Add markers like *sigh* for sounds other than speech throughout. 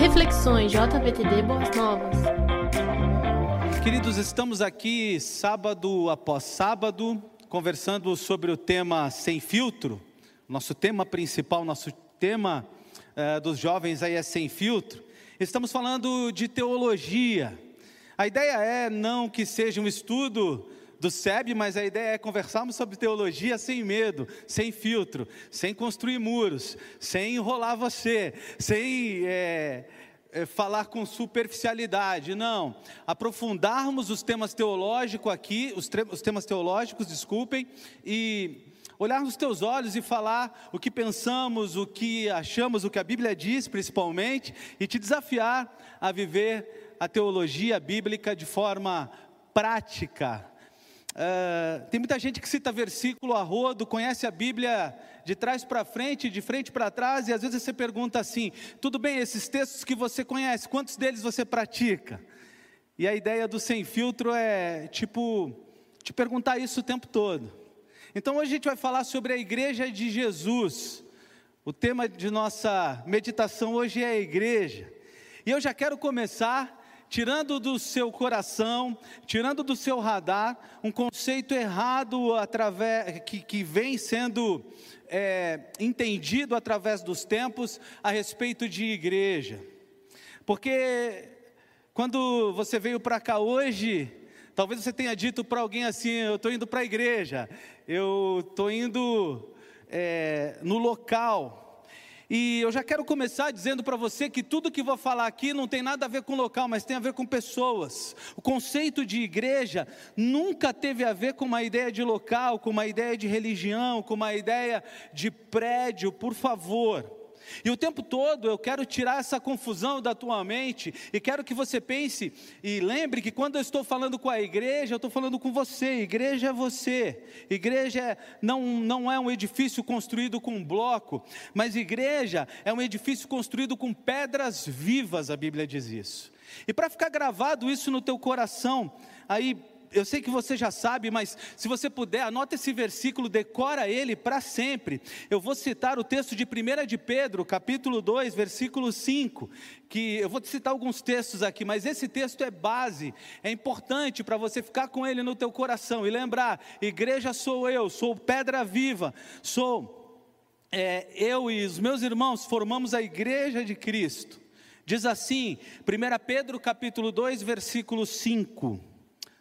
Reflexões JVTD Boas Novas. Queridos, estamos aqui sábado após sábado, conversando sobre o tema sem filtro. Nosso tema principal, nosso tema uh, dos jovens aí é sem filtro. Estamos falando de teologia. A ideia é não que seja um estudo do SEB, mas a ideia é conversarmos sobre teologia sem medo, sem filtro, sem construir muros, sem enrolar você, sem é, é, falar com superficialidade, não. Aprofundarmos os temas teológicos aqui, os, os temas teológicos, desculpem, e olhar nos teus olhos e falar o que pensamos, o que achamos, o que a Bíblia diz, principalmente, e te desafiar a viver a teologia bíblica de forma prática, Uh, tem muita gente que cita versículo a rodo, conhece a Bíblia de trás para frente, de frente para trás, e às vezes você pergunta assim: tudo bem, esses textos que você conhece, quantos deles você pratica? E a ideia do sem filtro é tipo, te perguntar isso o tempo todo. Então hoje a gente vai falar sobre a igreja de Jesus. O tema de nossa meditação hoje é a igreja. E eu já quero começar tirando do seu coração, tirando do seu radar, um conceito errado através, que, que vem sendo é, entendido através dos tempos a respeito de igreja. Porque quando você veio para cá hoje, talvez você tenha dito para alguém assim: eu estou indo para a igreja, eu estou indo é, no local. E eu já quero começar dizendo para você que tudo que vou falar aqui não tem nada a ver com local, mas tem a ver com pessoas. O conceito de igreja nunca teve a ver com uma ideia de local, com uma ideia de religião, com uma ideia de prédio, por favor. E o tempo todo eu quero tirar essa confusão da tua mente e quero que você pense e lembre que quando eu estou falando com a igreja, eu estou falando com você. Igreja é você. Igreja não, não é um edifício construído com bloco, mas igreja é um edifício construído com pedras vivas, a Bíblia diz isso. E para ficar gravado isso no teu coração, aí eu sei que você já sabe, mas se você puder, anota esse versículo, decora ele para sempre. Eu vou citar o texto de 1 de Pedro, capítulo 2, versículo 5, que eu vou citar alguns textos aqui, mas esse texto é base, é importante para você ficar com ele no teu coração e lembrar: igreja sou eu, sou pedra viva, sou é, eu e os meus irmãos formamos a igreja de Cristo. Diz assim, 1 Pedro capítulo 2, versículo 5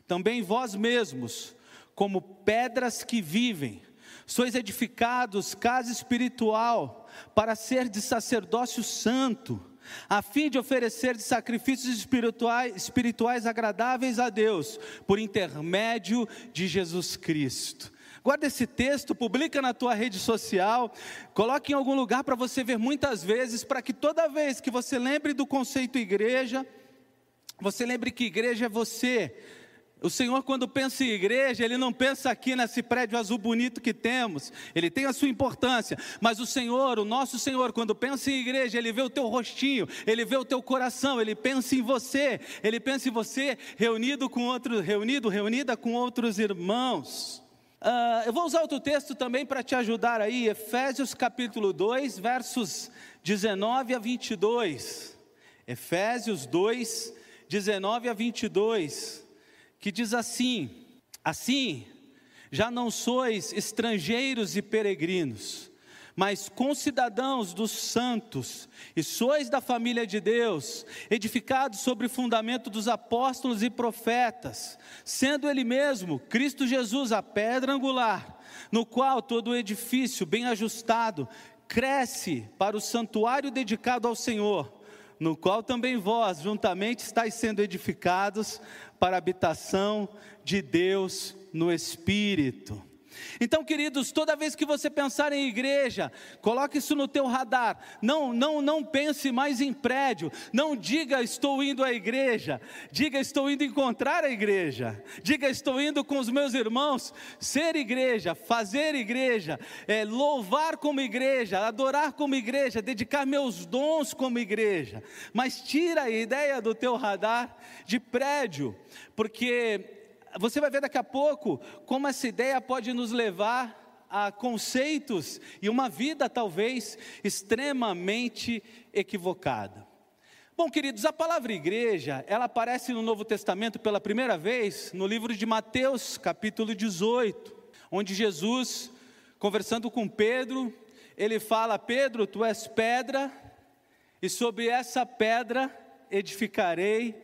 também vós mesmos, como pedras que vivem, sois edificados casa espiritual, para ser de sacerdócio santo, a fim de oferecer de sacrifícios espirituais, espirituais agradáveis a Deus, por intermédio de Jesus Cristo. Guarda esse texto, publica na tua rede social, coloque em algum lugar para você ver muitas vezes, para que toda vez que você lembre do conceito igreja, você lembre que igreja é você, o Senhor, quando pensa em igreja, Ele não pensa aqui nesse prédio azul bonito que temos, Ele tem a sua importância, mas o Senhor, o nosso Senhor, quando pensa em igreja, Ele vê o teu rostinho, Ele vê o teu coração, Ele pensa em você, Ele pensa em você reunido com outros, reunido, reunida com outros irmãos. Uh, eu vou usar outro texto também para te ajudar aí, Efésios capítulo 2, versos 19 a 22. Efésios 2, 19 a 22 que diz assim: Assim, já não sois estrangeiros e peregrinos, mas concidadãos dos santos, e sois da família de Deus, edificados sobre o fundamento dos apóstolos e profetas, sendo Ele mesmo, Cristo Jesus, a pedra angular, no qual todo o edifício bem ajustado cresce para o santuário dedicado ao Senhor no qual também vós juntamente estáis sendo edificados para a habitação de Deus no Espírito. Então, queridos, toda vez que você pensar em igreja, coloque isso no teu radar. Não, não, não pense mais em prédio. Não diga estou indo à igreja. Diga estou indo encontrar a igreja. Diga estou indo com os meus irmãos ser igreja, fazer igreja, é, louvar como igreja, adorar como igreja, dedicar meus dons como igreja. Mas tira a ideia do teu radar de prédio, porque você vai ver daqui a pouco como essa ideia pode nos levar a conceitos e uma vida talvez extremamente equivocada. Bom, queridos, a palavra igreja, ela aparece no Novo Testamento pela primeira vez no livro de Mateus, capítulo 18, onde Jesus, conversando com Pedro, ele fala: Pedro, tu és pedra, e sobre essa pedra edificarei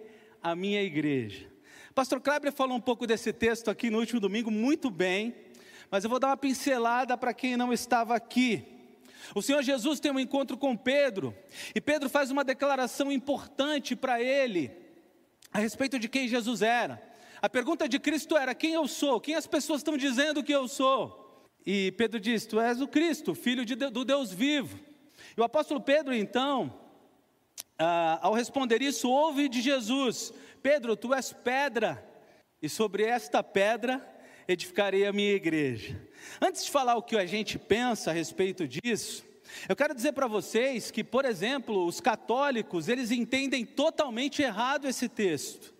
a minha igreja. Pastor Kleber falou um pouco desse texto aqui no último domingo, muito bem, mas eu vou dar uma pincelada para quem não estava aqui. O Senhor Jesus tem um encontro com Pedro, e Pedro faz uma declaração importante para ele, a respeito de quem Jesus era. A pergunta de Cristo era: Quem eu sou? Quem as pessoas estão dizendo que eu sou? E Pedro diz: Tu és o Cristo, filho de, do Deus vivo. E o apóstolo Pedro, então, ah, ao responder isso, ouve de Jesus: Pedro, tu és pedra, e sobre esta pedra edificarei a minha igreja. Antes de falar o que a gente pensa a respeito disso, eu quero dizer para vocês que, por exemplo, os católicos, eles entendem totalmente errado esse texto.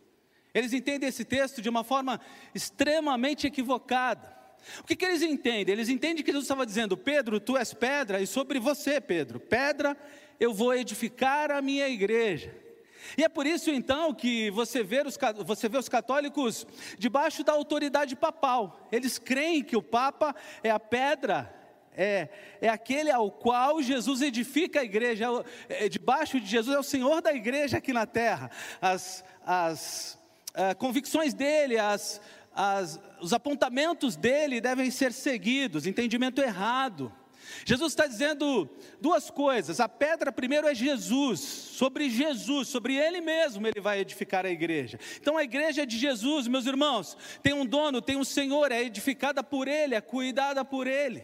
Eles entendem esse texto de uma forma extremamente equivocada. O que, que eles entendem? Eles entendem que Jesus estava dizendo: Pedro, tu és pedra, e sobre você, Pedro, pedra, eu vou edificar a minha igreja. E é por isso então que você vê, os, você vê os católicos debaixo da autoridade papal. Eles creem que o Papa é a pedra, é, é aquele ao qual Jesus edifica a igreja, é, debaixo de Jesus é o Senhor da igreja aqui na terra. As, as uh, convicções dele, as, as, os apontamentos dele devem ser seguidos, entendimento errado. Jesus está dizendo duas coisas. A pedra, primeiro, é Jesus. Sobre Jesus, sobre Ele mesmo, Ele vai edificar a igreja. Então, a igreja é de Jesus, meus irmãos. Tem um dono, tem um Senhor, é edificada por Ele, é cuidada por Ele.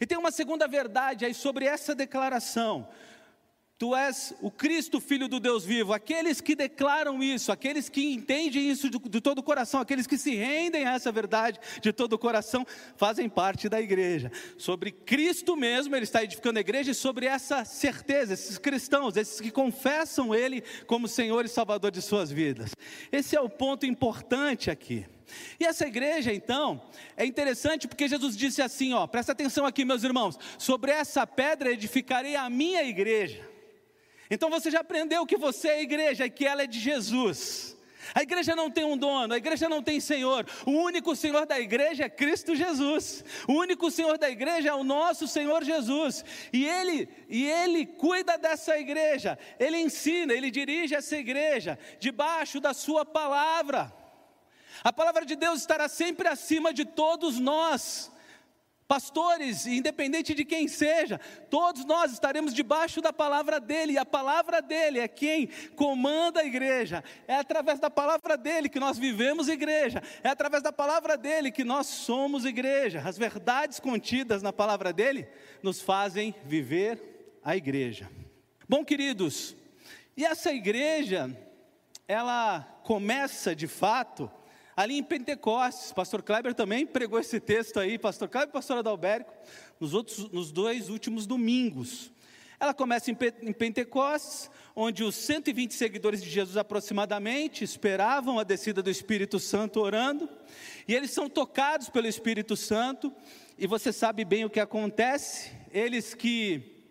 E tem uma segunda verdade aí sobre essa declaração. Tu és o Cristo, Filho do Deus vivo. Aqueles que declaram isso, aqueles que entendem isso de, de, todo o coração, aqueles que se rendem a essa verdade de todo o coração, fazem parte da igreja. Sobre Cristo mesmo, Ele está edificando a igreja, e sobre essa certeza, esses cristãos, esses que confessam Ele como Senhor e Salvador de suas vidas. Esse é o ponto importante aqui. E essa igreja, então, é interessante porque Jesus disse assim: ó, presta atenção aqui, meus irmãos, sobre essa pedra edificarei a minha igreja. Então você já aprendeu que você é a igreja e que ela é de Jesus. A igreja não tem um dono, a igreja não tem senhor. O único senhor da igreja é Cristo Jesus. O único senhor da igreja é o nosso Senhor Jesus. E ele, e ele cuida dessa igreja. Ele ensina, ele dirige essa igreja debaixo da sua palavra. A palavra de Deus estará sempre acima de todos nós pastores, independente de quem seja, todos nós estaremos debaixo da palavra dele, e a palavra dele é quem comanda a igreja, é através da palavra dele que nós vivemos igreja, é através da palavra dele que nós somos igreja. As verdades contidas na palavra dele nos fazem viver a igreja. Bom, queridos, e essa igreja, ela começa de fato ali em Pentecostes. Pastor Kleber também pregou esse texto aí, pastor Kleber e pastor Adalberico, nos, outros, nos dois últimos domingos. Ela começa em Pentecostes, onde os 120 seguidores de Jesus aproximadamente esperavam a descida do Espírito Santo orando, e eles são tocados pelo Espírito Santo, e você sabe bem o que acontece, eles que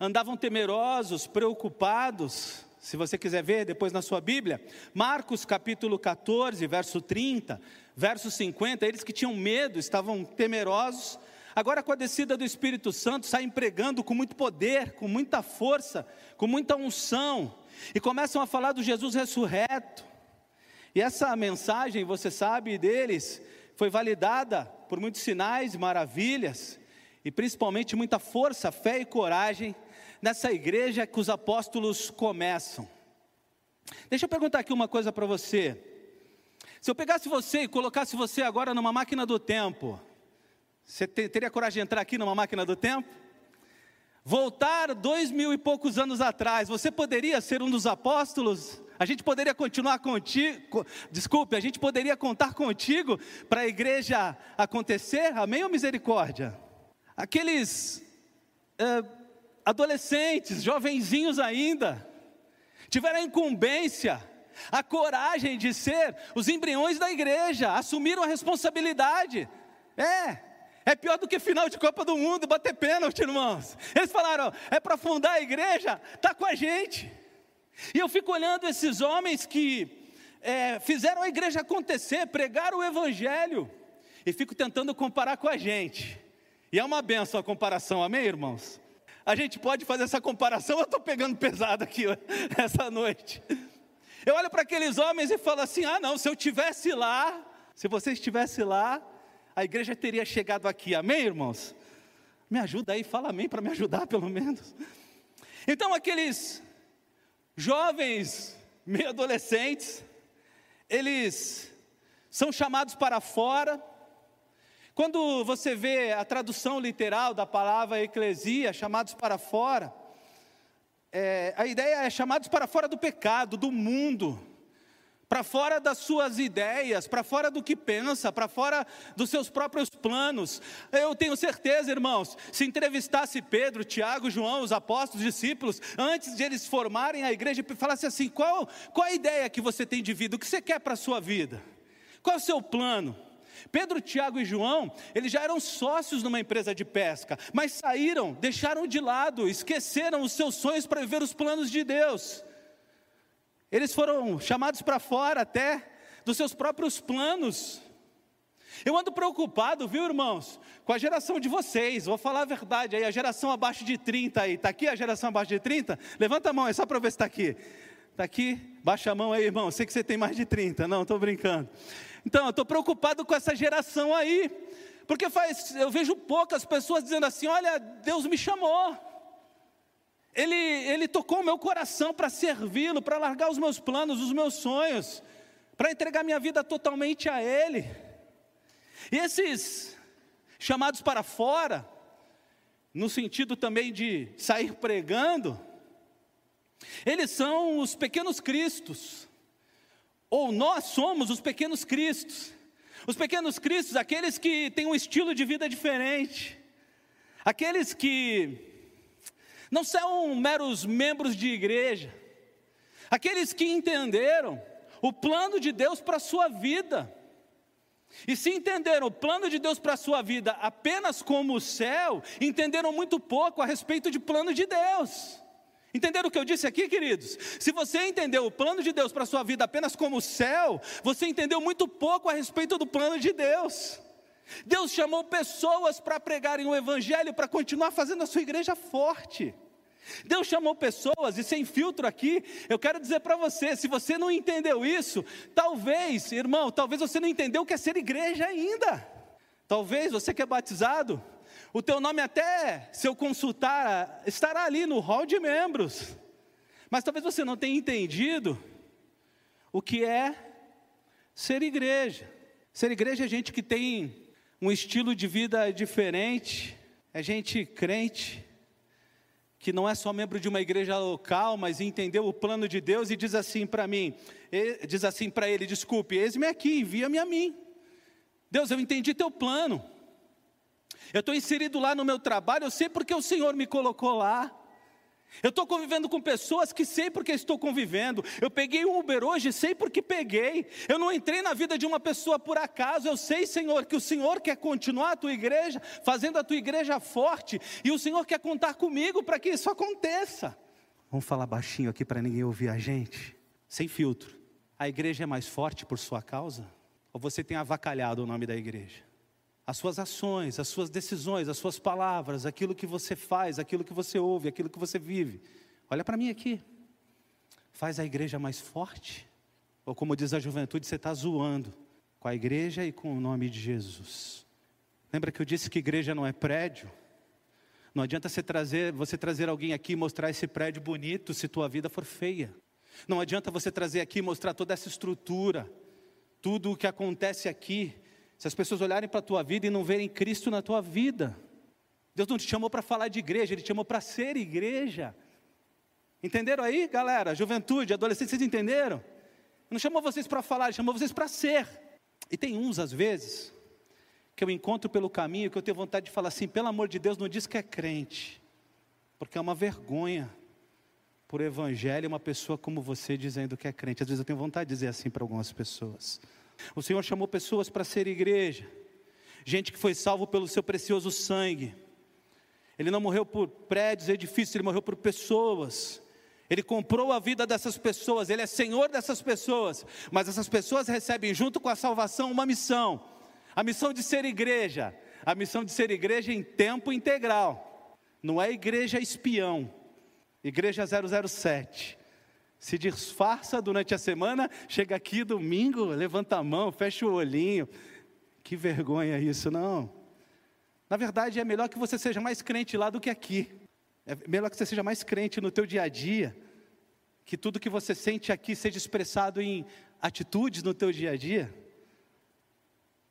andavam temerosos, preocupados, se você quiser ver depois na sua Bíblia, Marcos capítulo 14, verso 30, verso 50, eles que tinham medo, estavam temerosos, agora com a descida do Espírito Santo, saem pregando com muito poder, com muita força, com muita unção, e começam a falar do Jesus ressurreto. E essa mensagem, você sabe deles, foi validada por muitos sinais maravilhas, e principalmente muita força, fé e coragem nessa igreja que os apóstolos começam. Deixa eu perguntar aqui uma coisa para você. Se eu pegasse você e colocasse você agora numa máquina do tempo, você teria coragem de entrar aqui numa máquina do tempo? Voltar dois mil e poucos anos atrás, você poderia ser um dos apóstolos? A gente poderia continuar contigo, desculpe, a gente poderia contar contigo para a igreja acontecer? Amém ou misericórdia? Aqueles uh, adolescentes, jovenzinhos ainda, tiveram a incumbência, a coragem de ser os embriões da igreja, assumiram a responsabilidade. É, é pior do que final de Copa do Mundo, bater pênalti, irmãos. Eles falaram: é para fundar a igreja, está com a gente. E eu fico olhando esses homens que é, fizeram a igreja acontecer, pregaram o evangelho, e fico tentando comparar com a gente. E é uma benção a comparação, amém, irmãos? A gente pode fazer essa comparação, eu estou pegando pesado aqui *laughs* essa noite. Eu olho para aqueles homens e falo assim: ah, não, se eu tivesse lá, se você estivesse lá, a igreja teria chegado aqui, amém, irmãos? Me ajuda aí, fala amém para me ajudar, *laughs* pelo menos. Então, aqueles jovens, meio adolescentes, eles são chamados para fora. Quando você vê a tradução literal da palavra eclesia, chamados para fora, é, a ideia é chamados para fora do pecado, do mundo, para fora das suas ideias, para fora do que pensa, para fora dos seus próprios planos. Eu tenho certeza, irmãos, se entrevistasse Pedro, Tiago, João, os apóstolos, discípulos, antes de eles formarem a igreja, falasse assim: qual, qual a ideia que você tem de vida? O que você quer para a sua vida? Qual é o seu plano? Pedro, Tiago e João, eles já eram sócios numa empresa de pesca, mas saíram, deixaram de lado, esqueceram os seus sonhos para viver os planos de Deus. Eles foram chamados para fora até dos seus próprios planos. Eu ando preocupado, viu, irmãos, com a geração de vocês. Vou falar a verdade aí, a geração abaixo de 30 aí. Está aqui a geração abaixo de 30? Levanta a mão, é só para ver se está aqui. Está aqui? Baixa a mão aí, irmão. Sei que você tem mais de 30. Não, estou brincando. Então, eu estou preocupado com essa geração aí, porque faz, eu vejo poucas pessoas dizendo assim: olha, Deus me chamou, Ele, Ele tocou o meu coração para servi-lo, para largar os meus planos, os meus sonhos, para entregar minha vida totalmente a Ele. E esses chamados para fora, no sentido também de sair pregando, eles são os pequenos cristos, ou nós somos os pequenos cristos. Os pequenos cristos, aqueles que têm um estilo de vida diferente, aqueles que não são meros membros de igreja, aqueles que entenderam o plano de Deus para a sua vida. E se entenderam o plano de Deus para a sua vida apenas como o céu, entenderam muito pouco a respeito de plano de Deus. Entenderam o que eu disse aqui, queridos? Se você entendeu o plano de Deus para a sua vida apenas como céu, você entendeu muito pouco a respeito do plano de Deus. Deus chamou pessoas para pregarem o Evangelho, para continuar fazendo a sua igreja forte. Deus chamou pessoas, e sem filtro aqui, eu quero dizer para você: se você não entendeu isso, talvez, irmão, talvez você não entendeu o que é ser igreja ainda. Talvez você que é batizado, o teu nome até, se eu consultar, estará ali no hall de membros. Mas talvez você não tenha entendido o que é ser igreja. Ser igreja é gente que tem um estilo de vida diferente, é gente crente, que não é só membro de uma igreja local, mas entendeu o plano de Deus e diz assim para mim, diz assim para ele, desculpe, eis-me aqui, envia-me a mim. Deus, eu entendi teu plano. Eu estou inserido lá no meu trabalho, eu sei porque o Senhor me colocou lá. Eu estou convivendo com pessoas que sei porque estou convivendo. Eu peguei um Uber hoje, sei porque peguei. Eu não entrei na vida de uma pessoa por acaso. Eu sei, Senhor, que o Senhor quer continuar a tua igreja, fazendo a tua igreja forte. E o Senhor quer contar comigo para que isso aconteça. Vamos falar baixinho aqui para ninguém ouvir a gente, sem filtro. A igreja é mais forte por sua causa? Ou você tem avacalhado o nome da igreja? As suas ações, as suas decisões, as suas palavras, aquilo que você faz, aquilo que você ouve, aquilo que você vive. Olha para mim aqui. Faz a igreja mais forte? Ou como diz a juventude, você está zoando com a igreja e com o nome de Jesus. Lembra que eu disse que igreja não é prédio? Não adianta você trazer, você trazer alguém aqui e mostrar esse prédio bonito se tua vida for feia. Não adianta você trazer aqui e mostrar toda essa estrutura, tudo o que acontece aqui, se as pessoas olharem para a tua vida e não verem Cristo na tua vida, Deus não te chamou para falar de igreja, Ele te chamou para ser igreja. Entenderam aí, galera? Juventude, adolescentes, vocês entenderam? Não chamou vocês para falar, Ele chamou vocês para ser. E tem uns, às vezes, que eu encontro pelo caminho, que eu tenho vontade de falar assim: pelo amor de Deus, não diz que é crente, porque é uma vergonha por evangelho uma pessoa como você dizendo que é crente. Às vezes eu tenho vontade de dizer assim para algumas pessoas. O Senhor chamou pessoas para ser igreja, gente que foi salvo pelo seu precioso sangue. Ele não morreu por prédios, edifícios, ele morreu por pessoas. Ele comprou a vida dessas pessoas, Ele é Senhor dessas pessoas, mas essas pessoas recebem, junto com a salvação, uma missão: a missão de ser igreja, a missão de ser igreja em tempo integral, não é igreja espião, igreja 007. Se disfarça durante a semana, chega aqui domingo, levanta a mão, fecha o olhinho. Que vergonha isso, não. Na verdade, é melhor que você seja mais crente lá do que aqui. É melhor que você seja mais crente no teu dia a dia, que tudo que você sente aqui seja expressado em atitudes no teu dia a dia,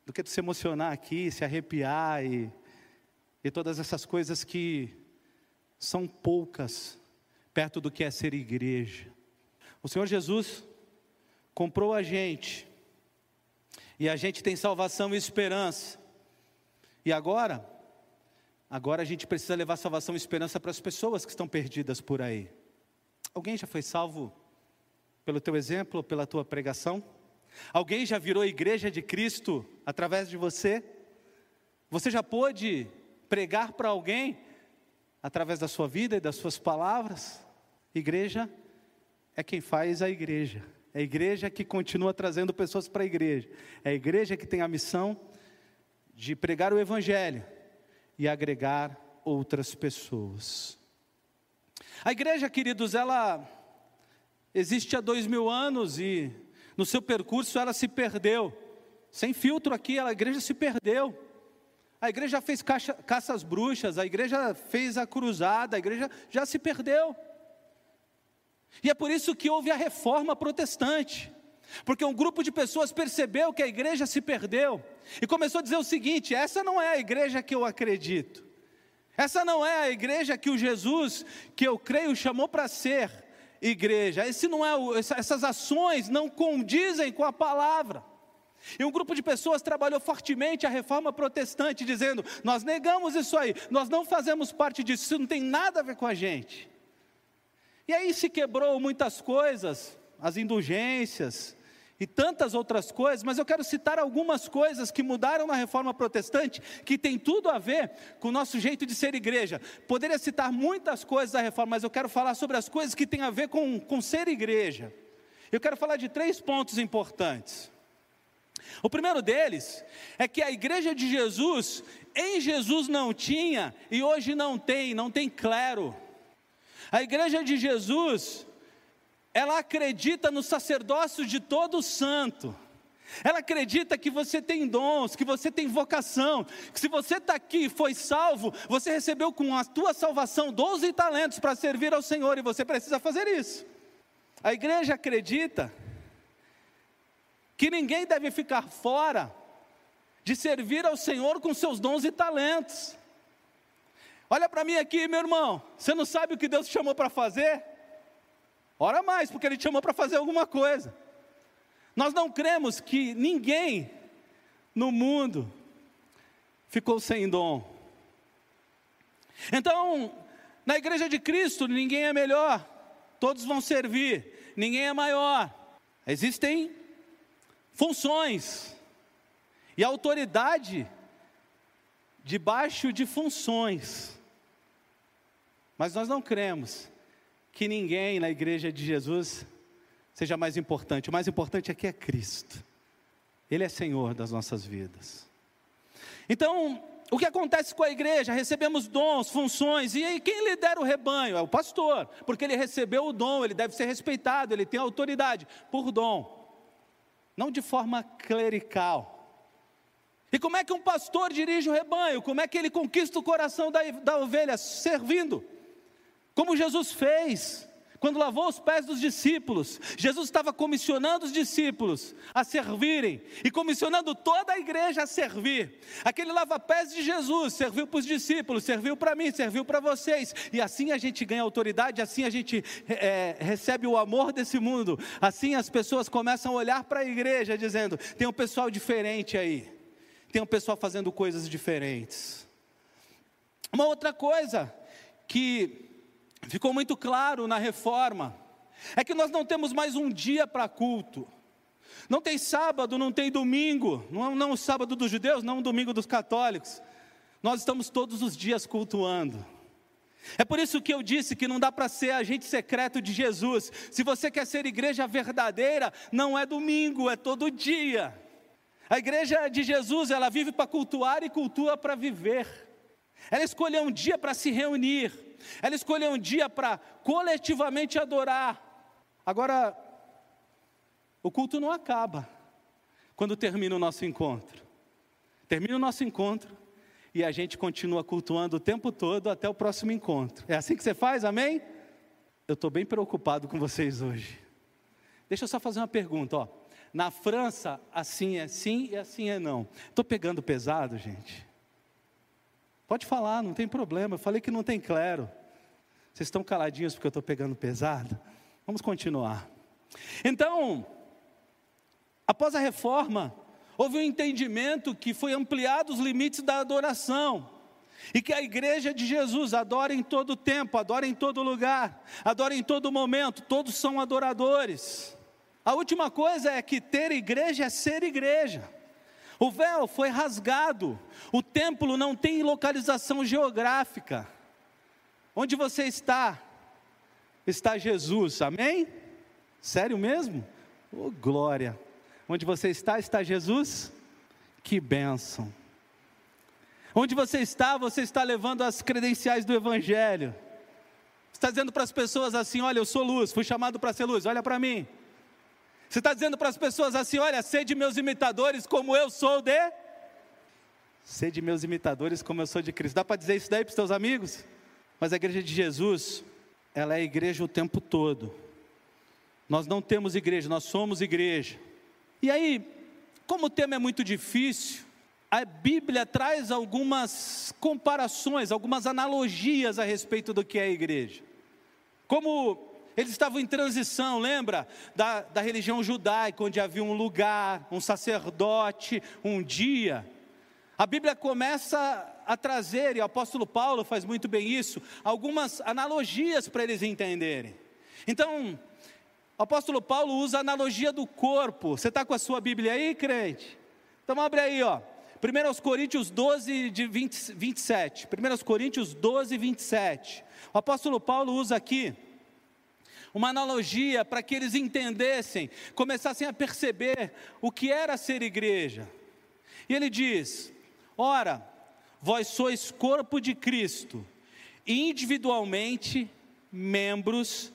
do que tu se emocionar aqui, se arrepiar e, e todas essas coisas que são poucas perto do que é ser igreja. O Senhor Jesus comprou a gente, e a gente tem salvação e esperança. E agora, Agora a gente precisa levar salvação e esperança para as pessoas que estão perdidas por aí. Alguém já foi salvo pelo teu exemplo, pela tua pregação? Alguém já virou igreja de Cristo através de você? Você já pôde pregar para alguém através da sua vida e das suas palavras? Igreja é quem faz a igreja. É a igreja que continua trazendo pessoas para a igreja. É a igreja que tem a missão de pregar o evangelho e agregar outras pessoas. A igreja, queridos, ela existe há dois mil anos e no seu percurso ela se perdeu. Sem filtro aqui, a igreja se perdeu. A igreja fez caça, caças bruxas, a igreja fez a cruzada, a igreja já se perdeu. E é por isso que houve a reforma protestante. Porque um grupo de pessoas percebeu que a igreja se perdeu e começou a dizer o seguinte: essa não é a igreja que eu acredito, essa não é a igreja que o Jesus que eu creio chamou para ser igreja, esse não é, essas ações não condizem com a palavra. E um grupo de pessoas trabalhou fortemente a reforma protestante, dizendo: nós negamos isso aí, nós não fazemos parte disso, isso não tem nada a ver com a gente. E aí se quebrou muitas coisas, as indulgências, e tantas outras coisas, mas eu quero citar algumas coisas que mudaram na reforma protestante, que tem tudo a ver com o nosso jeito de ser igreja. Poderia citar muitas coisas da reforma, mas eu quero falar sobre as coisas que têm a ver com, com ser igreja. Eu quero falar de três pontos importantes. O primeiro deles é que a igreja de Jesus, em Jesus não tinha e hoje não tem, não tem clero. A igreja de Jesus ela acredita no sacerdócio de todo santo. Ela acredita que você tem dons, que você tem vocação, que se você está aqui e foi salvo, você recebeu com a tua salvação 12 talentos para servir ao Senhor e você precisa fazer isso. A igreja acredita que ninguém deve ficar fora de servir ao Senhor com seus dons e talentos. Olha para mim aqui, meu irmão, você não sabe o que Deus te chamou para fazer? Ora mais, porque Ele te chamou para fazer alguma coisa. Nós não cremos que ninguém no mundo ficou sem dom. Então, na igreja de Cristo, ninguém é melhor, todos vão servir, ninguém é maior. Existem funções e autoridade debaixo de funções. Mas nós não cremos que ninguém na igreja de Jesus seja mais importante. O mais importante aqui é Cristo. Ele é Senhor das nossas vidas. Então, o que acontece com a igreja? Recebemos dons, funções, e aí quem lidera o rebanho? É o pastor, porque ele recebeu o dom, ele deve ser respeitado, ele tem autoridade por dom, não de forma clerical. E como é que um pastor dirige o rebanho? Como é que ele conquista o coração da, da ovelha? Servindo. Como Jesus fez, quando lavou os pés dos discípulos, Jesus estava comissionando os discípulos a servirem e comissionando toda a igreja a servir. Aquele lava-pés de Jesus serviu para os discípulos, serviu para mim, serviu para vocês, e assim a gente ganha autoridade, assim a gente é, recebe o amor desse mundo, assim as pessoas começam a olhar para a igreja dizendo: tem um pessoal diferente aí, tem um pessoal fazendo coisas diferentes. Uma outra coisa que ficou muito claro na reforma, é que nós não temos mais um dia para culto. Não tem sábado, não tem domingo, não, não o sábado dos judeus, não o domingo dos católicos. Nós estamos todos os dias cultuando. É por isso que eu disse que não dá para ser agente secreto de Jesus. Se você quer ser igreja verdadeira, não é domingo, é todo dia. A igreja de Jesus, ela vive para cultuar e cultua para viver. Ela escolheu um dia para se reunir. Ela escolheu um dia para coletivamente adorar. Agora, o culto não acaba quando termina o nosso encontro. Termina o nosso encontro e a gente continua cultuando o tempo todo até o próximo encontro. É assim que você faz, amém? Eu estou bem preocupado com vocês hoje. Deixa eu só fazer uma pergunta, ó. Na França, assim é sim e assim é não. Estou pegando pesado, gente. Pode falar, não tem problema. Eu falei que não tem clero. Vocês estão caladinhos porque eu estou pegando pesado? Vamos continuar. Então, após a reforma, houve um entendimento que foi ampliado os limites da adoração. E que a igreja de Jesus adora em todo tempo, adora em todo lugar, adora em todo momento, todos são adoradores. A última coisa é que ter igreja é ser igreja. O véu foi rasgado, o templo não tem localização geográfica. Onde você está? Está Jesus, amém? Sério mesmo? Oh, glória! Onde você está, está Jesus? Que bênção! Onde você está, você está levando as credenciais do Evangelho. Está dizendo para as pessoas assim: olha, eu sou luz, fui chamado para ser luz, olha para mim. Você está dizendo para as pessoas assim: olha, sede meus imitadores como eu sou de. Sede meus imitadores como eu sou de Cristo. Dá para dizer isso daí para os seus amigos? Mas a igreja de Jesus, ela é igreja o tempo todo. Nós não temos igreja, nós somos igreja. E aí, como o tema é muito difícil, a Bíblia traz algumas comparações, algumas analogias a respeito do que é a igreja. Como eles estavam em transição, lembra? Da, da religião judaica, onde havia um lugar, um sacerdote, um dia. A Bíblia começa a trazer, e o apóstolo Paulo faz muito bem isso, algumas analogias para eles entenderem. Então, o apóstolo Paulo usa a analogia do corpo. Você está com a sua Bíblia aí, crente? Então abre aí, ó. 1 Coríntios 12, de 20, 27. 1 Coríntios 12, 27. O apóstolo Paulo usa aqui uma analogia para que eles entendessem, começassem a perceber o que era ser igreja. E ele diz: Ora, vós sois corpo de Cristo, individualmente membros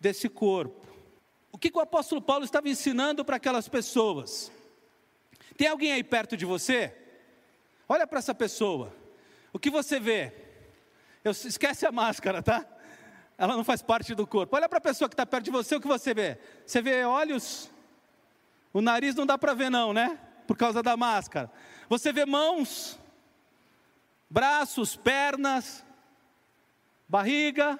desse corpo. O que, que o apóstolo Paulo estava ensinando para aquelas pessoas? Tem alguém aí perto de você? Olha para essa pessoa. O que você vê? Eu, esquece a máscara, tá? Ela não faz parte do corpo. Olha para a pessoa que está perto de você, o que você vê? Você vê olhos? O nariz não dá para ver, não, né? Por causa da máscara. Você vê mãos, braços, pernas, barriga.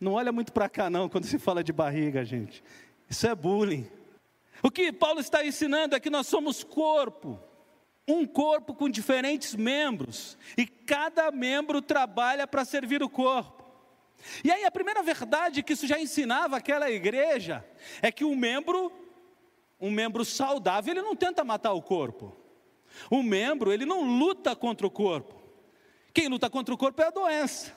Não olha muito para cá, não, quando se fala de barriga, gente. Isso é bullying. O que Paulo está ensinando é que nós somos corpo, um corpo com diferentes membros, e cada membro trabalha para servir o corpo. E aí a primeira verdade que isso já ensinava aquela igreja é que um membro, um membro saudável, ele não tenta matar o corpo. O membro, ele não luta contra o corpo. Quem luta contra o corpo é a doença.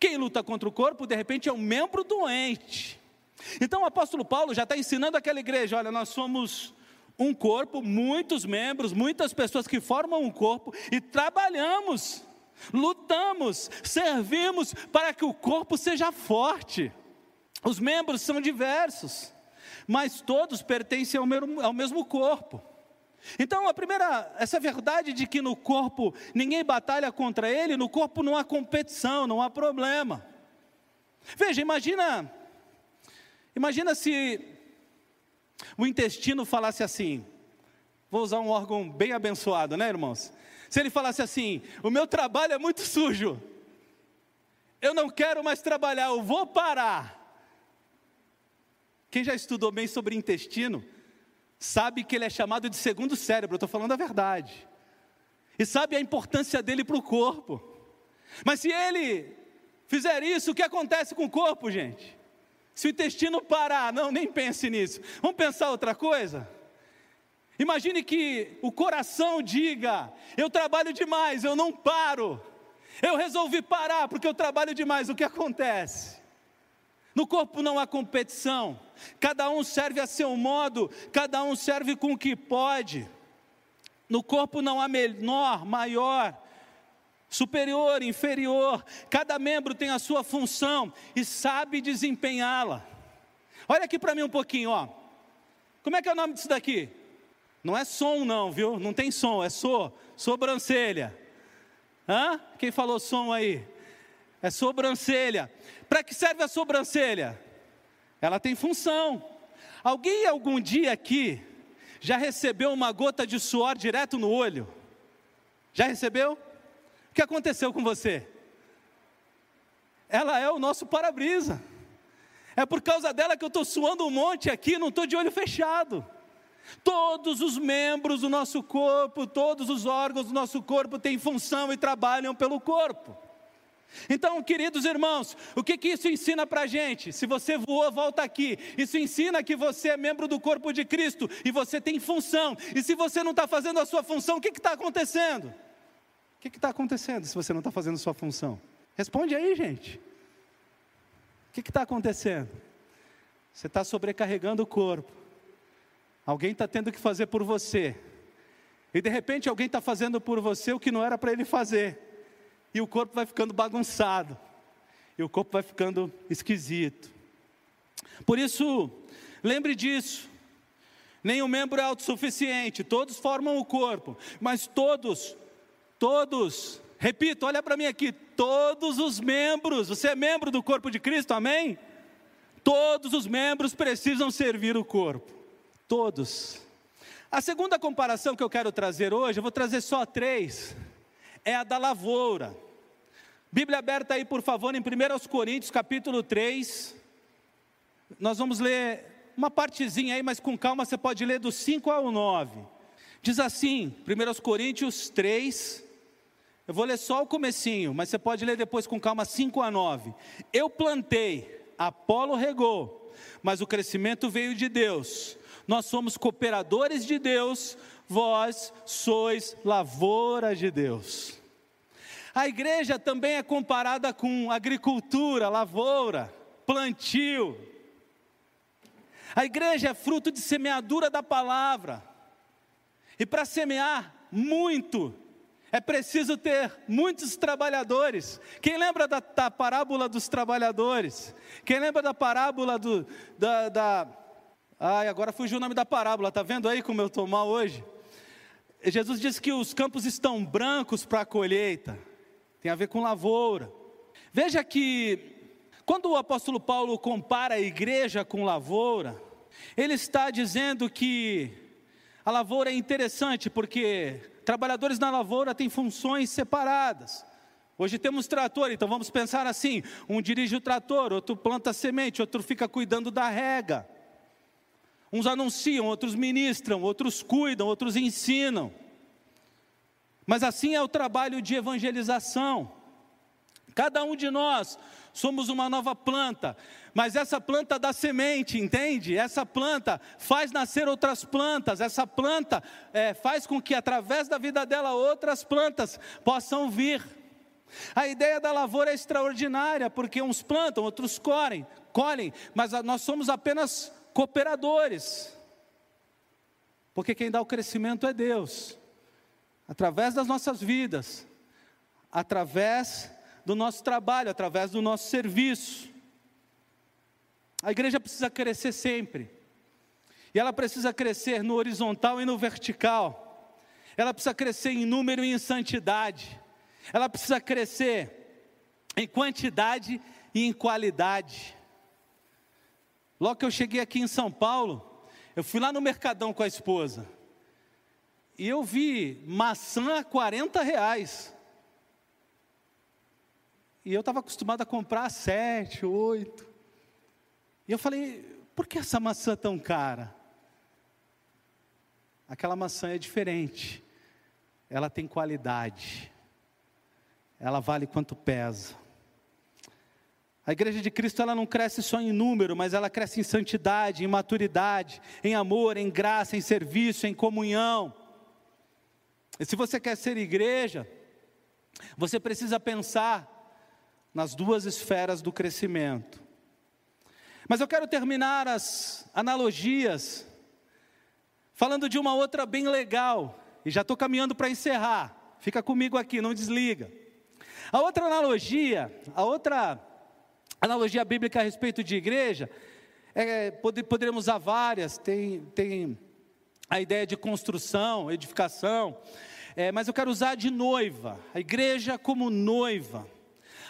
Quem luta contra o corpo, de repente, é um membro doente. Então o apóstolo Paulo já está ensinando aquela igreja: olha, nós somos um corpo, muitos membros, muitas pessoas que formam um corpo e trabalhamos lutamos, servimos para que o corpo seja forte. Os membros são diversos, mas todos pertencem ao mesmo, ao mesmo corpo. Então, a primeira, essa verdade de que no corpo ninguém batalha contra ele, no corpo não há competição, não há problema. Veja, imagina, imagina se o intestino falasse assim, vou usar um órgão bem abençoado, né, irmãos? Se ele falasse assim: o meu trabalho é muito sujo, eu não quero mais trabalhar, eu vou parar. Quem já estudou bem sobre intestino, sabe que ele é chamado de segundo cérebro, eu estou falando a verdade, e sabe a importância dele para o corpo. Mas se ele fizer isso, o que acontece com o corpo, gente? Se o intestino parar, não, nem pense nisso. Vamos pensar outra coisa? Imagine que o coração diga: eu trabalho demais, eu não paro. Eu resolvi parar porque eu trabalho demais. O que acontece? No corpo não há competição, cada um serve a seu modo, cada um serve com o que pode. No corpo não há menor, maior, superior, inferior, cada membro tem a sua função e sabe desempenhá-la. Olha aqui para mim um pouquinho, ó. Como é que é o nome disso daqui? Não é som, não, viu? Não tem som, é so, sobrancelha. Hã? Quem falou som aí? É sobrancelha. Para que serve a sobrancelha? Ela tem função. Alguém algum dia aqui já recebeu uma gota de suor direto no olho? Já recebeu? O que aconteceu com você? Ela é o nosso para-brisa. É por causa dela que eu estou suando um monte aqui, não estou de olho fechado. Todos os membros do nosso corpo, todos os órgãos do nosso corpo têm função e trabalham pelo corpo. Então, queridos irmãos, o que, que isso ensina para a gente? Se você voou, volta aqui. Isso ensina que você é membro do corpo de Cristo e você tem função. E se você não está fazendo a sua função, o que está acontecendo? O que está acontecendo se você não está fazendo a sua função? Responde aí, gente. O que está acontecendo? Você está sobrecarregando o corpo. Alguém está tendo que fazer por você. E de repente alguém está fazendo por você o que não era para ele fazer e o corpo vai ficando bagunçado, e o corpo vai ficando esquisito. Por isso, lembre disso. Nenhum membro é autossuficiente, todos formam o corpo, mas todos, todos, repito, olha para mim aqui, todos os membros, você é membro do corpo de Cristo, amém? Todos os membros precisam servir o corpo, todos. A segunda comparação que eu quero trazer hoje, eu vou trazer só três, é a da lavoura. Bíblia aberta aí, por favor, em 1 Coríntios, capítulo 3. Nós vamos ler uma partezinha aí, mas com calma você pode ler do 5 ao 9. Diz assim, 1 Coríntios 3, eu vou ler só o comecinho, mas você pode ler depois com calma 5 a 9. Eu plantei, Apolo regou, mas o crescimento veio de Deus. Nós somos cooperadores de Deus, vós sois lavoura de Deus. A igreja também é comparada com agricultura, lavoura, plantio. A igreja é fruto de semeadura da palavra. E para semear muito, é preciso ter muitos trabalhadores. Quem lembra da, da, parábola dos trabalhadores? Quem lembra da parábola do, da, da. Ai, agora fugiu o nome da parábola, está vendo aí como eu estou mal hoje? Jesus disse que os campos estão brancos para a colheita tem a ver com lavoura. Veja que, quando o apóstolo Paulo compara a igreja com lavoura, ele está dizendo que a lavoura é interessante porque trabalhadores na lavoura têm funções separadas. Hoje temos trator, então vamos pensar assim: um dirige o trator, outro planta semente, outro fica cuidando da rega. Uns anunciam, outros ministram, outros cuidam, outros ensinam. Mas assim é o trabalho de evangelização. Cada um de nós somos uma nova planta, mas essa planta dá semente, entende? Essa planta faz nascer outras plantas, essa planta é, faz com que através da vida dela outras plantas possam vir. A ideia da lavoura é extraordinária, porque uns plantam, outros colhem, colhem, mas nós somos apenas cooperadores, porque quem dá o crescimento é Deus através das nossas vidas, através do nosso trabalho, através do nosso serviço. A igreja precisa crescer sempre. E ela precisa crescer no horizontal e no vertical. Ela precisa crescer em número e em santidade. Ela precisa crescer em quantidade e em qualidade. Logo que eu cheguei aqui em São Paulo, eu fui lá no Mercadão com a esposa. E eu vi maçã a 40 reais. E eu estava acostumado a comprar sete, oito. E eu falei, por que essa maçã é tão cara? Aquela maçã é diferente. Ela tem qualidade. Ela vale quanto pesa. A igreja de Cristo ela não cresce só em número, mas ela cresce em santidade, em maturidade, em amor, em graça, em serviço, em comunhão. E se você quer ser igreja, você precisa pensar nas duas esferas do crescimento. Mas eu quero terminar as analogias falando de uma outra bem legal, e já estou caminhando para encerrar. Fica comigo aqui, não desliga. A outra analogia, a outra analogia bíblica a respeito de igreja, é, poderíamos usar várias, tem, tem a ideia de construção, edificação, é, mas eu quero usar de noiva, a igreja como noiva.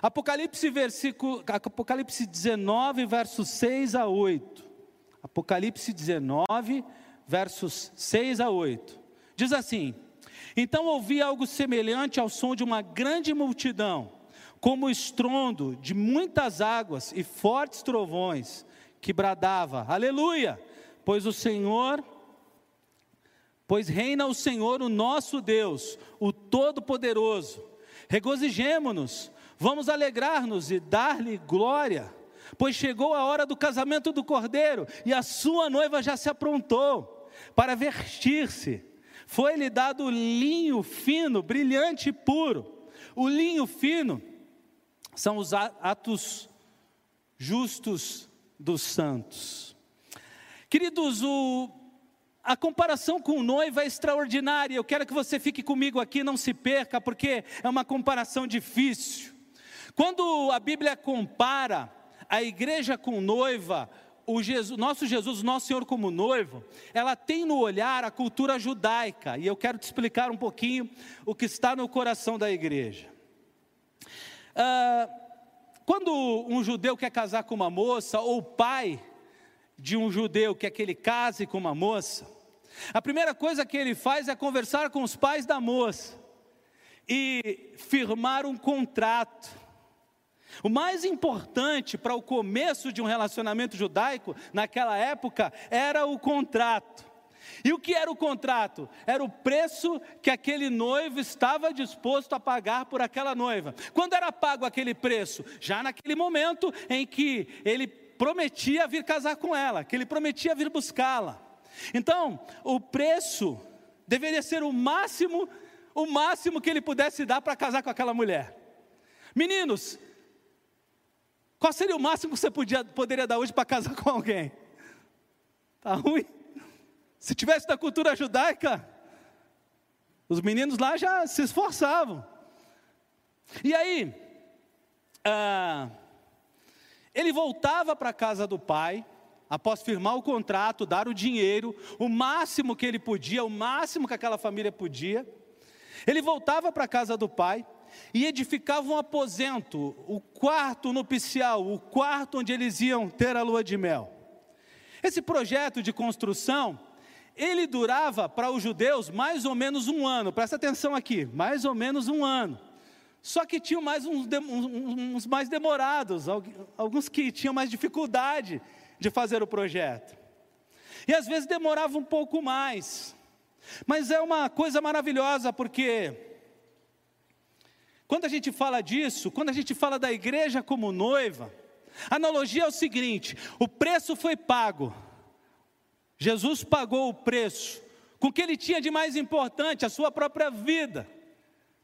Apocalipse, versículo, Apocalipse 19, versos 6 a 8. Apocalipse 19, versos 6 a 8. Diz assim: Então ouvi algo semelhante ao som de uma grande multidão, como o estrondo de muitas águas e fortes trovões, que bradava: Aleluia! Pois o Senhor, pois reina o Senhor, o nosso Deus, o Todo-Poderoso. Regozijemo-nos, vamos alegrar-nos e dar-lhe glória, pois chegou a hora do casamento do cordeiro e a sua noiva já se aprontou para vestir-se. Foi-lhe dado linho fino, brilhante e puro. O linho fino são os atos justos dos santos. Queridos, o, a comparação com o noivo é extraordinária. Eu quero que você fique comigo aqui, não se perca, porque é uma comparação difícil. Quando a Bíblia compara a igreja com noiva, o Jesus, nosso Jesus, nosso Senhor como noivo, ela tem no olhar a cultura judaica, e eu quero te explicar um pouquinho o que está no coração da igreja. Ah, quando um judeu quer casar com uma moça, ou o pai de um judeu quer que ele case com uma moça, a primeira coisa que ele faz é conversar com os pais da moça e firmar um contrato o mais importante para o começo de um relacionamento judaico, naquela época, era o contrato. E o que era o contrato? Era o preço que aquele noivo estava disposto a pagar por aquela noiva. Quando era pago aquele preço? Já naquele momento em que ele prometia vir casar com ela, que ele prometia vir buscá-la. Então, o preço deveria ser o máximo, o máximo que ele pudesse dar para casar com aquela mulher. Meninos, qual seria o máximo que você podia, poderia dar hoje para casar *laughs* com alguém? Tá ruim? Se tivesse da cultura judaica, os meninos lá já se esforçavam. E aí, ah, ele voltava para a casa do pai, após firmar o contrato, dar o dinheiro, o máximo que ele podia, o máximo que aquela família podia. Ele voltava para a casa do pai, e edificava um aposento, o quarto nupcial, o quarto onde eles iam ter a lua de mel. Esse projeto de construção, ele durava para os judeus mais ou menos um ano, presta atenção aqui, mais ou menos um ano. Só que tinham mais uns, uns mais demorados, alguns que tinham mais dificuldade de fazer o projeto. E às vezes demorava um pouco mais. Mas é uma coisa maravilhosa porque quando a gente fala disso, quando a gente fala da igreja como noiva, a analogia é o seguinte: o preço foi pago, Jesus pagou o preço, com o que ele tinha de mais importante, a sua própria vida.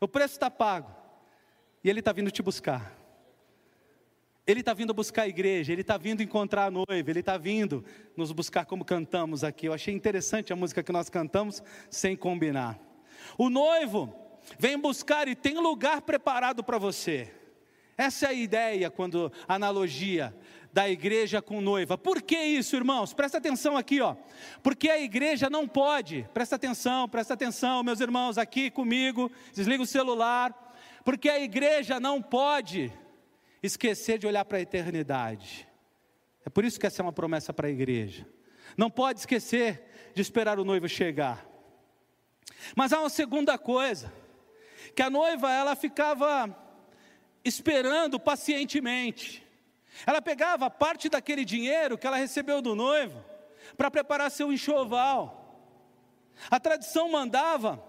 O preço está pago, e ele está vindo te buscar. Ele está vindo buscar a igreja, ele está vindo encontrar a noiva, ele está vindo nos buscar como cantamos aqui. Eu achei interessante a música que nós cantamos sem combinar. O noivo, Vem buscar e tem lugar preparado para você. Essa é a ideia quando a analogia da igreja com noiva. Por que isso, irmãos? Presta atenção aqui, ó. Porque a igreja não pode. Presta atenção, presta atenção, meus irmãos, aqui comigo. Desliga o celular. Porque a igreja não pode esquecer de olhar para a eternidade. É por isso que essa é uma promessa para a igreja. Não pode esquecer de esperar o noivo chegar. Mas há uma segunda coisa que a noiva ela ficava esperando pacientemente. Ela pegava parte daquele dinheiro que ela recebeu do noivo para preparar seu enxoval. A tradição mandava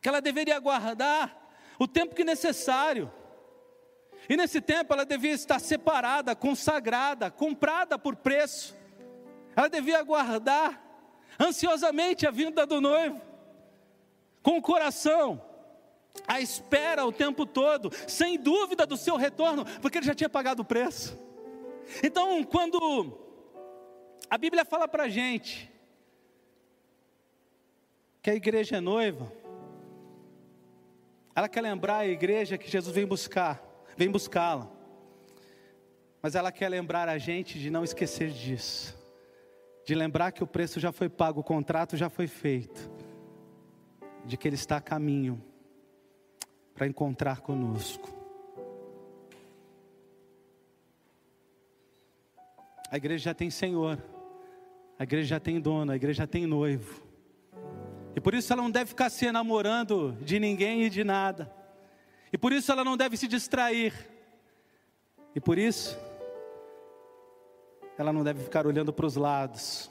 que ela deveria guardar o tempo que necessário. E nesse tempo ela devia estar separada, consagrada, comprada por preço. Ela devia aguardar ansiosamente a vinda do noivo, com o coração à espera o tempo todo, sem dúvida do seu retorno, porque ele já tinha pagado o preço. Então, quando a Bíblia fala para a gente que a igreja é noiva, ela quer lembrar a igreja que Jesus vem buscar, vem buscá-la. Mas ela quer lembrar a gente de não esquecer disso. De lembrar que o preço já foi pago, o contrato já foi feito. De que ele está a caminho para encontrar conosco. A igreja já tem Senhor, a igreja já tem dono, a igreja já tem noivo. E por isso ela não deve ficar se enamorando de ninguém e de nada. E por isso ela não deve se distrair. E por isso ela não deve ficar olhando para os lados.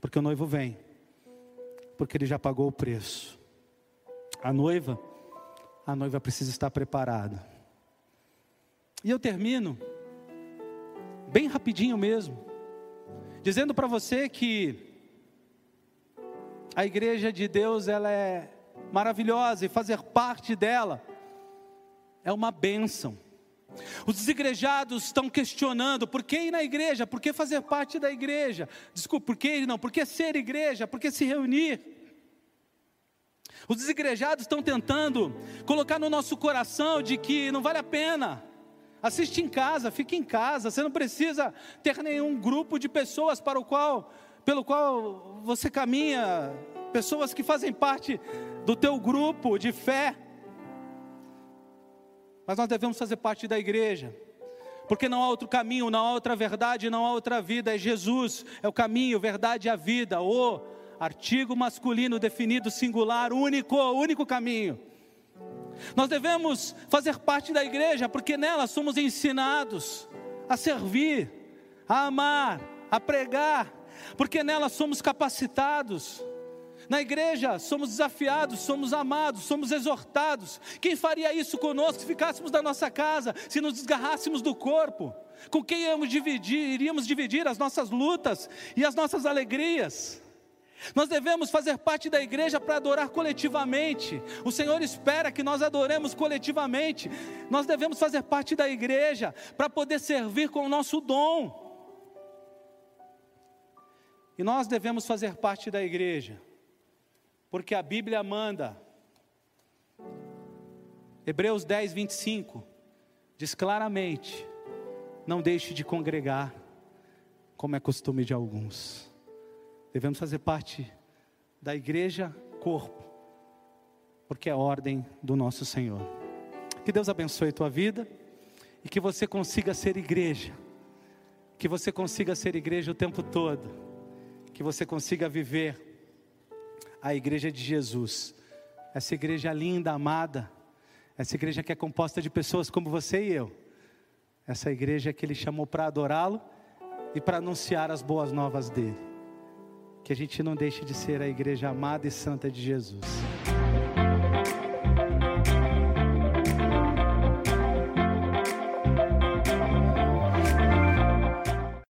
Porque o noivo vem. Porque ele já pagou o preço. A noiva, a noiva precisa estar preparada. E eu termino bem rapidinho mesmo, dizendo para você que a igreja de Deus ela é maravilhosa e fazer parte dela é uma bênção. Os desigrejados estão questionando por que ir na igreja, por que fazer parte da igreja, desculpa, por que ir não, por que ser igreja, por que se reunir. Os desigrejados estão tentando colocar no nosso coração de que não vale a pena. Assiste em casa, fique em casa, você não precisa ter nenhum grupo de pessoas para o qual pelo qual você caminha, pessoas que fazem parte do teu grupo de fé. Mas nós devemos fazer parte da igreja. Porque não há outro caminho, não há outra verdade, não há outra vida, é Jesus, é o caminho, verdade e a vida, o artigo masculino definido singular, único, único caminho. Nós devemos fazer parte da igreja, porque nela somos ensinados a servir, a amar, a pregar, porque nela somos capacitados. Na igreja somos desafiados, somos amados, somos exortados. Quem faria isso conosco se ficássemos da nossa casa, se nos desgarrássemos do corpo? Com quem iríamos dividir, iríamos dividir as nossas lutas e as nossas alegrias? Nós devemos fazer parte da igreja para adorar coletivamente. O Senhor espera que nós adoremos coletivamente. Nós devemos fazer parte da igreja para poder servir com o nosso dom. E nós devemos fazer parte da igreja, porque a Bíblia manda. Hebreus 10, 25 diz claramente: não deixe de congregar, como é costume de alguns. Devemos fazer parte da igreja corpo, porque é ordem do nosso Senhor. Que Deus abençoe a tua vida e que você consiga ser igreja, que você consiga ser igreja o tempo todo. Que você consiga viver a igreja de Jesus, essa igreja linda, amada, essa igreja que é composta de pessoas como você e eu, essa igreja que Ele chamou para adorá-lo e para anunciar as boas novas dele. Que a gente não deixe de ser a igreja amada e santa de Jesus.